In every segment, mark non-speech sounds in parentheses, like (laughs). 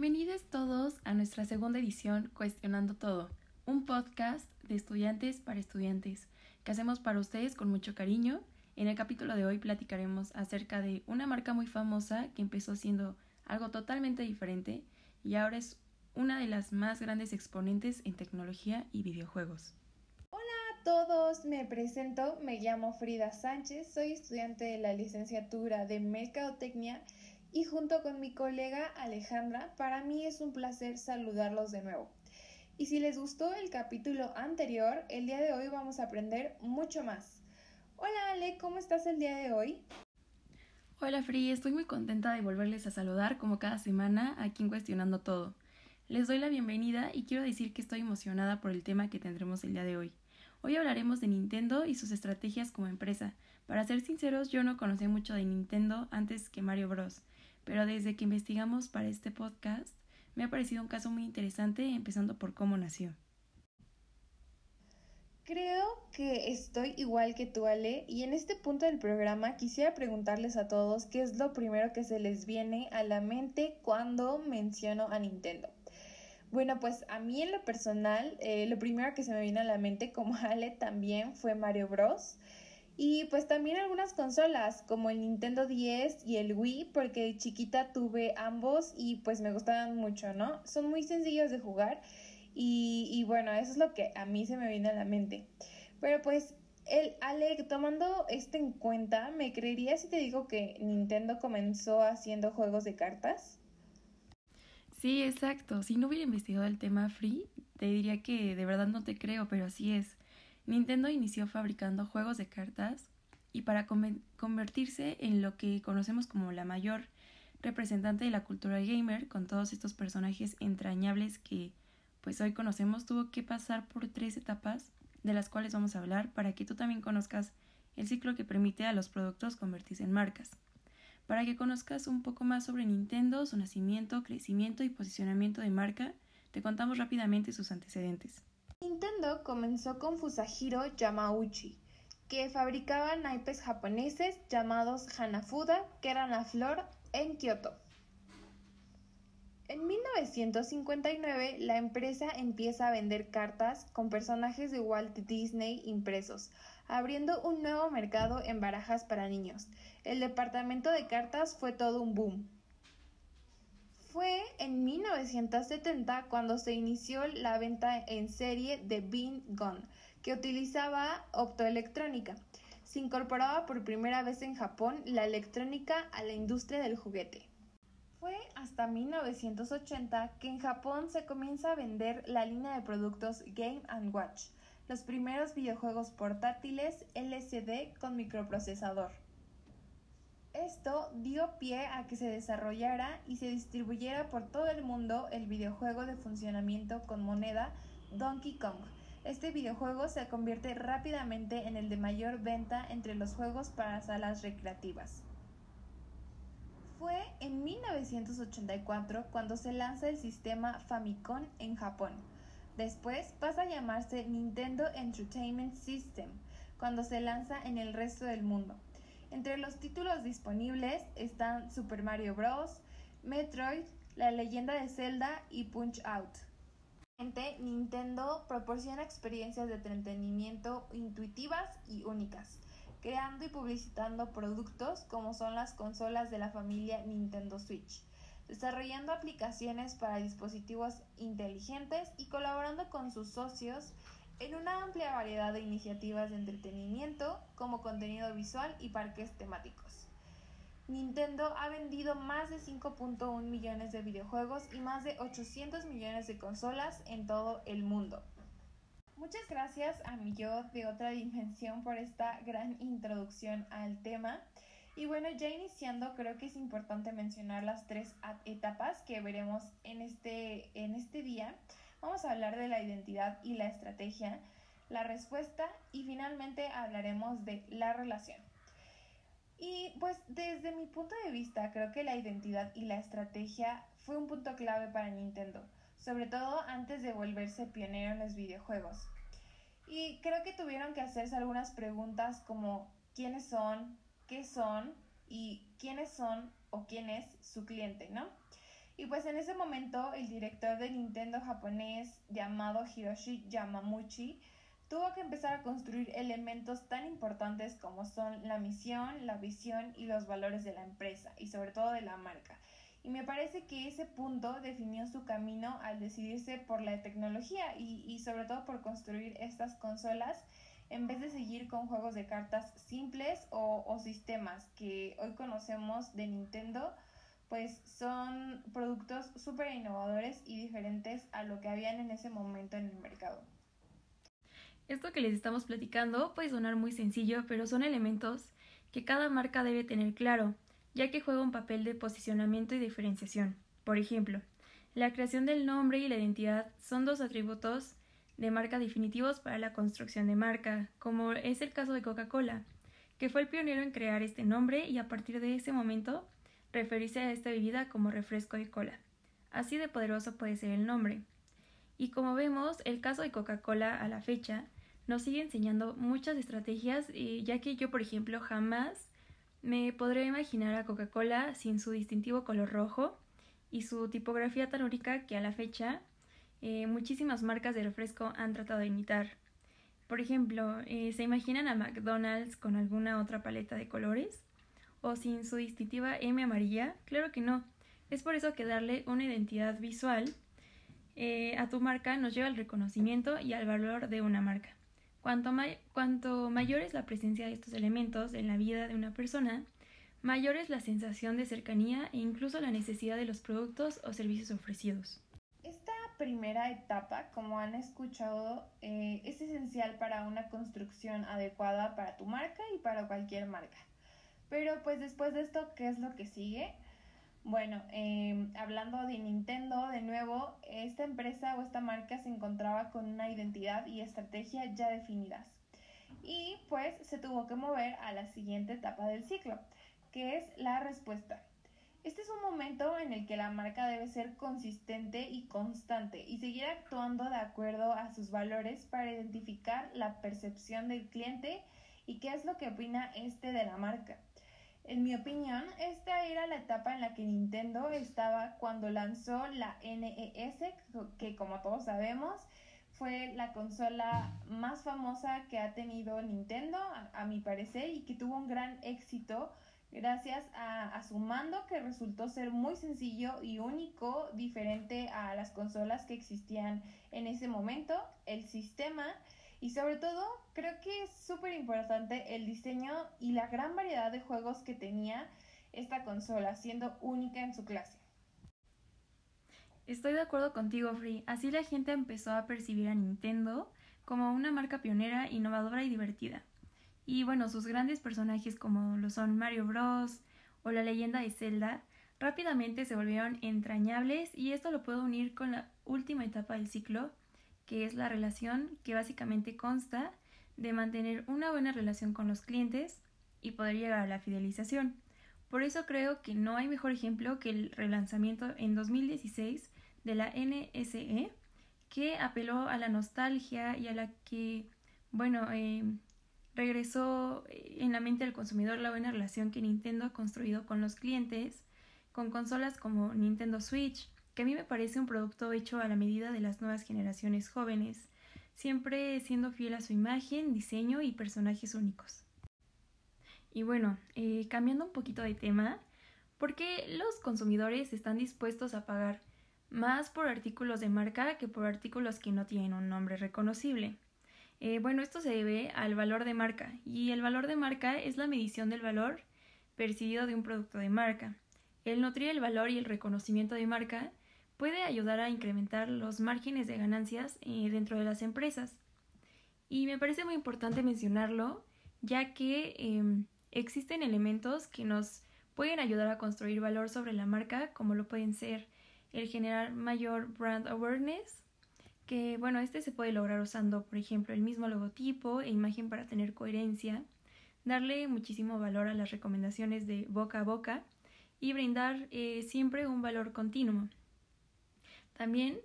Bienvenidos todos a nuestra segunda edición Cuestionando Todo, un podcast de estudiantes para estudiantes que hacemos para ustedes con mucho cariño. En el capítulo de hoy platicaremos acerca de una marca muy famosa que empezó siendo algo totalmente diferente y ahora es una de las más grandes exponentes en tecnología y videojuegos. Hola a todos, me presento, me llamo Frida Sánchez, soy estudiante de la licenciatura de Mercadotecnia y junto con mi colega Alejandra, para mí es un placer saludarlos de nuevo. Y si les gustó el capítulo anterior, el día de hoy vamos a aprender mucho más. Hola Ale, ¿cómo estás el día de hoy? Hola Free, estoy muy contenta de volverles a saludar como cada semana aquí en Cuestionando Todo. Les doy la bienvenida y quiero decir que estoy emocionada por el tema que tendremos el día de hoy. Hoy hablaremos de Nintendo y sus estrategias como empresa. Para ser sinceros, yo no conocía mucho de Nintendo antes que Mario Bros pero desde que investigamos para este podcast me ha parecido un caso muy interesante, empezando por cómo nació. Creo que estoy igual que tú, Ale, y en este punto del programa quisiera preguntarles a todos qué es lo primero que se les viene a la mente cuando menciono a Nintendo. Bueno, pues a mí en lo personal, eh, lo primero que se me viene a la mente, como (laughs) Ale también, fue Mario Bros. Y pues también algunas consolas como el Nintendo 10 y el Wii, porque de chiquita tuve ambos y pues me gustaban mucho, ¿no? Son muy sencillos de jugar y, bueno, eso es lo que a mí se me viene a la mente. Pero pues el Ale, tomando esto en cuenta, ¿me creerías si te digo que Nintendo comenzó haciendo juegos de cartas? Sí, exacto. Si no hubiera investigado el tema Free, te diría que de verdad no te creo, pero así es. Nintendo inició fabricando juegos de cartas y para convertirse en lo que conocemos como la mayor representante de la cultura gamer, con todos estos personajes entrañables que pues hoy conocemos, tuvo que pasar por tres etapas de las cuales vamos a hablar para que tú también conozcas el ciclo que permite a los productos convertirse en marcas. Para que conozcas un poco más sobre Nintendo, su nacimiento, crecimiento y posicionamiento de marca, te contamos rápidamente sus antecedentes. Nintendo comenzó con Fusajiro Yamauchi, que fabricaba naipes japoneses llamados Hanafuda, que eran la flor, en Kioto. En 1959, la empresa empieza a vender cartas con personajes de Walt Disney impresos, abriendo un nuevo mercado en barajas para niños. El departamento de cartas fue todo un boom. Fue en 1970 cuando se inició la venta en serie de Bean Gun, que utilizaba optoelectrónica. Se incorporaba por primera vez en Japón la electrónica a la industria del juguete. Fue hasta 1980 que en Japón se comienza a vender la línea de productos Game ⁇ Watch, los primeros videojuegos portátiles LCD con microprocesador. Esto dio pie a que se desarrollara y se distribuyera por todo el mundo el videojuego de funcionamiento con moneda Donkey Kong. Este videojuego se convierte rápidamente en el de mayor venta entre los juegos para salas recreativas. Fue en 1984 cuando se lanza el sistema Famicom en Japón. Después pasa a llamarse Nintendo Entertainment System cuando se lanza en el resto del mundo. Entre los títulos disponibles están Super Mario Bros., Metroid, La leyenda de Zelda y Punch Out. Nintendo proporciona experiencias de entretenimiento intuitivas y únicas, creando y publicitando productos como son las consolas de la familia Nintendo Switch, desarrollando aplicaciones para dispositivos inteligentes y colaborando con sus socios en una amplia variedad de iniciativas de entretenimiento como contenido visual y parques temáticos. Nintendo ha vendido más de 5.1 millones de videojuegos y más de 800 millones de consolas en todo el mundo. Muchas gracias a mi yo de otra dimensión por esta gran introducción al tema. Y bueno, ya iniciando, creo que es importante mencionar las tres etapas que veremos en este, en este día. Vamos a hablar de la identidad y la estrategia, la respuesta y finalmente hablaremos de la relación. Y pues desde mi punto de vista creo que la identidad y la estrategia fue un punto clave para Nintendo, sobre todo antes de volverse pionero en los videojuegos. Y creo que tuvieron que hacerse algunas preguntas como quiénes son, qué son y quiénes son o quién es su cliente, ¿no? Y pues en ese momento el director de Nintendo japonés llamado Hiroshi Yamamuchi tuvo que empezar a construir elementos tan importantes como son la misión, la visión y los valores de la empresa y sobre todo de la marca. Y me parece que ese punto definió su camino al decidirse por la tecnología y, sobre todo por construir estas consolas en vez de seguir con juegos de cartas simples o sistemas que hoy conocemos de Nintendo pues son productos súper innovadores y diferentes a lo que habían en ese momento en el mercado. Esto que les estamos platicando puede sonar muy sencillo, pero son elementos que cada marca debe tener claro, ya que juega un papel de posicionamiento y diferenciación. Por ejemplo, la creación del nombre y la identidad son dos atributos de marca definitivos para la construcción de marca, como es el caso de Coca-Cola, que fue el pionero en crear este nombre y a partir de ese momento referirse a esta bebida como refresco de cola. Así de poderoso puede ser el nombre. Y como vemos, el caso de Coca-Cola a la fecha nos sigue enseñando muchas estrategias, ya que yo, por ejemplo, jamás me podré imaginar a Coca-Cola sin su distintivo color rojo y su tipografía tan única que a la fecha eh, muchísimas marcas de refresco han tratado de imitar. Por ejemplo, eh, ¿se imaginan a McDonald's con alguna otra paleta de colores? ¿O sin su distintiva M amarilla? Claro que no. Es por eso que darle una identidad visual eh, a tu marca nos lleva al reconocimiento y al valor de una marca. Cuanto, mayor es la presencia de estos elementos en la vida de una persona, mayor es la sensación de cercanía e incluso la necesidad de los productos o servicios ofrecidos. Esta primera etapa, como han escuchado, eh, es esencial para una construcción adecuada para tu marca y para cualquier marca. Pero pues después de esto, ¿qué es lo que sigue? Bueno, em, hablando de Nintendo, de nuevo, esta empresa o esta marca se encontraba con una identidad y estrategia ya definidas. Y pues se tuvo que mover a la siguiente etapa del ciclo, que es la respuesta. Este es un momento en el que la marca debe ser consistente y constante y seguir actuando de acuerdo a sus valores para identificar la percepción del cliente y qué es lo que opina este de la marca. En mi opinión, esta era la etapa en la que Nintendo estaba cuando lanzó la NES, que como todos sabemos fue la consola más famosa que ha tenido Nintendo, a, mi parecer, y que tuvo un gran éxito gracias a, su mando que resultó ser muy sencillo y único, diferente a las consolas que existían en ese momento, el sistema y sobre todo, creo que es súper importante el diseño y la gran variedad de juegos que tenía esta consola, siendo única en su clase. Estoy de acuerdo contigo, Free. Así la gente empezó a percibir a Nintendo como una marca pionera, innovadora y divertida. Y bueno, sus grandes personajes como lo son Mario Bros. o la leyenda de Zelda rápidamente se volvieron entrañables y esto lo puedo unir con la última etapa del ciclo, que es la relación que básicamente consta de mantener una buena relación con los clientes y poder llegar a la fidelización. Por eso creo que no hay mejor ejemplo que el relanzamiento en 2016 de la NSE, que apeló a la nostalgia y a la que, bueno, eh, regresó en la mente del consumidor la buena relación que Nintendo ha construido con los clientes, con consolas como Nintendo Switch, que a mí me parece un producto hecho a la medida de las nuevas generaciones jóvenes, siempre siendo fiel a su imagen, diseño y personajes únicos. Y bueno, eh, cambiando un poquito de tema, ¿por qué los consumidores están dispuestos a pagar más por artículos de marca que por artículos que no tienen un nombre reconocible? Eh, bueno, esto se debe al valor de marca, y el valor de marca es la medición del valor percibido de un producto de marca. El nutrir el valor y el reconocimiento de marca puede ayudar a incrementar los márgenes de ganancias eh, dentro de las empresas. Y me parece muy importante mencionarlo, ya que em, existen elementos que nos pueden ayudar a construir valor sobre la marca, como lo pueden ser el generar mayor brand awareness, que bueno, este se puede lograr usando, por ejemplo, el mismo logotipo e imagen para tener coherencia, darle muchísimo valor a las recomendaciones de boca a boca y brindar eh, siempre un valor continuo. También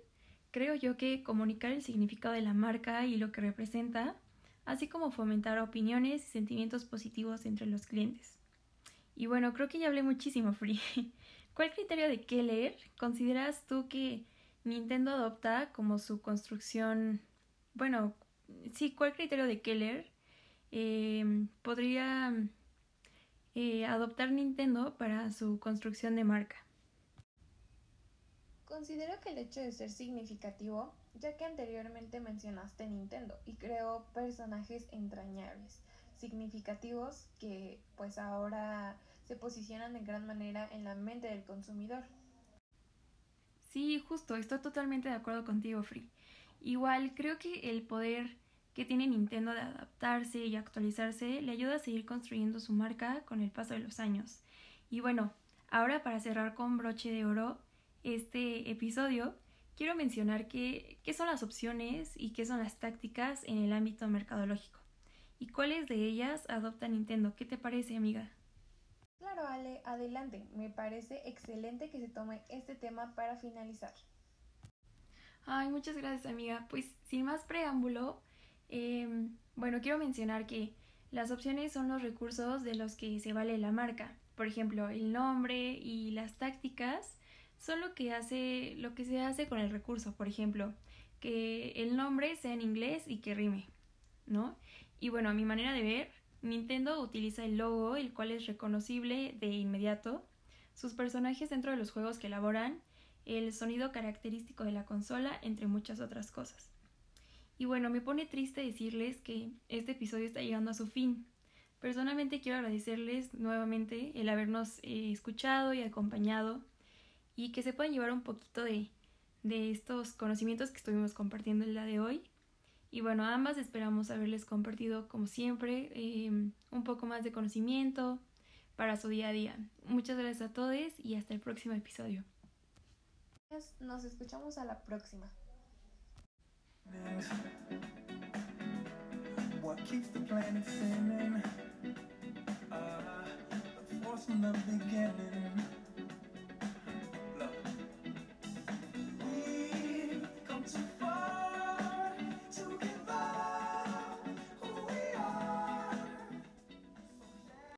creo yo que comunicar el significado de la marca y lo que representa, así como fomentar opiniones y sentimientos positivos entre los clientes. Y bueno, creo que ya hablé muchísimo, Free. (laughs) ¿Cuál criterio de qué leer consideras tú que Nintendo adopta como su construcción? Bueno, sí, ¿cuál criterio de qué leer eh, podría eh, adoptar Nintendo para su construcción de marca? Considero que el hecho de ser significativo, ya que anteriormente mencionaste Nintendo y creó personajes entrañables, significativos que pues ahora se posicionan de gran manera en la mente del consumidor. Sí, justo, estoy totalmente de acuerdo contigo, Free. Igual creo que el poder que tiene Nintendo de adaptarse y actualizarse le ayuda a seguir construyendo su marca con el paso de los años. Y bueno, ahora para cerrar con broche de oro este episodio, quiero mencionar qué son las opciones y qué son las tácticas en el ámbito mercadológico. ¿Y cuáles de ellas adopta Nintendo? ¿Qué te parece, amiga? Claro, Ale, adelante. Me parece excelente que se tome este tema para finalizar. Ay, muchas gracias, amiga. Pues sin más preámbulo, em, bueno, quiero mencionar que las opciones son los recursos de los que se vale la marca. Por ejemplo, el nombre y las tácticas son lo que hace, lo que se hace con el recurso. Por ejemplo, que el nombre sea en inglés y que rime, ¿no? Y bueno, a mi manera de ver, Nintendo utiliza el logo, el cual es reconocible de inmediato, sus personajes dentro de los juegos que elaboran, el sonido característico de la consola, entre muchas otras cosas. Y bueno, me pone triste decirles que este episodio está llegando a su fin. Personalmente quiero agradecerles nuevamente el habernos eh, escuchado y acompañado y que se puedan llevar un poquito de, de estos conocimientos que estuvimos compartiendo el día de hoy y bueno, ambas esperamos haberles compartido, como siempre, em, un poco más de conocimiento para su día a día. Muchas gracias a todos y hasta el próximo episodio. Nos escuchamos a la próxima. What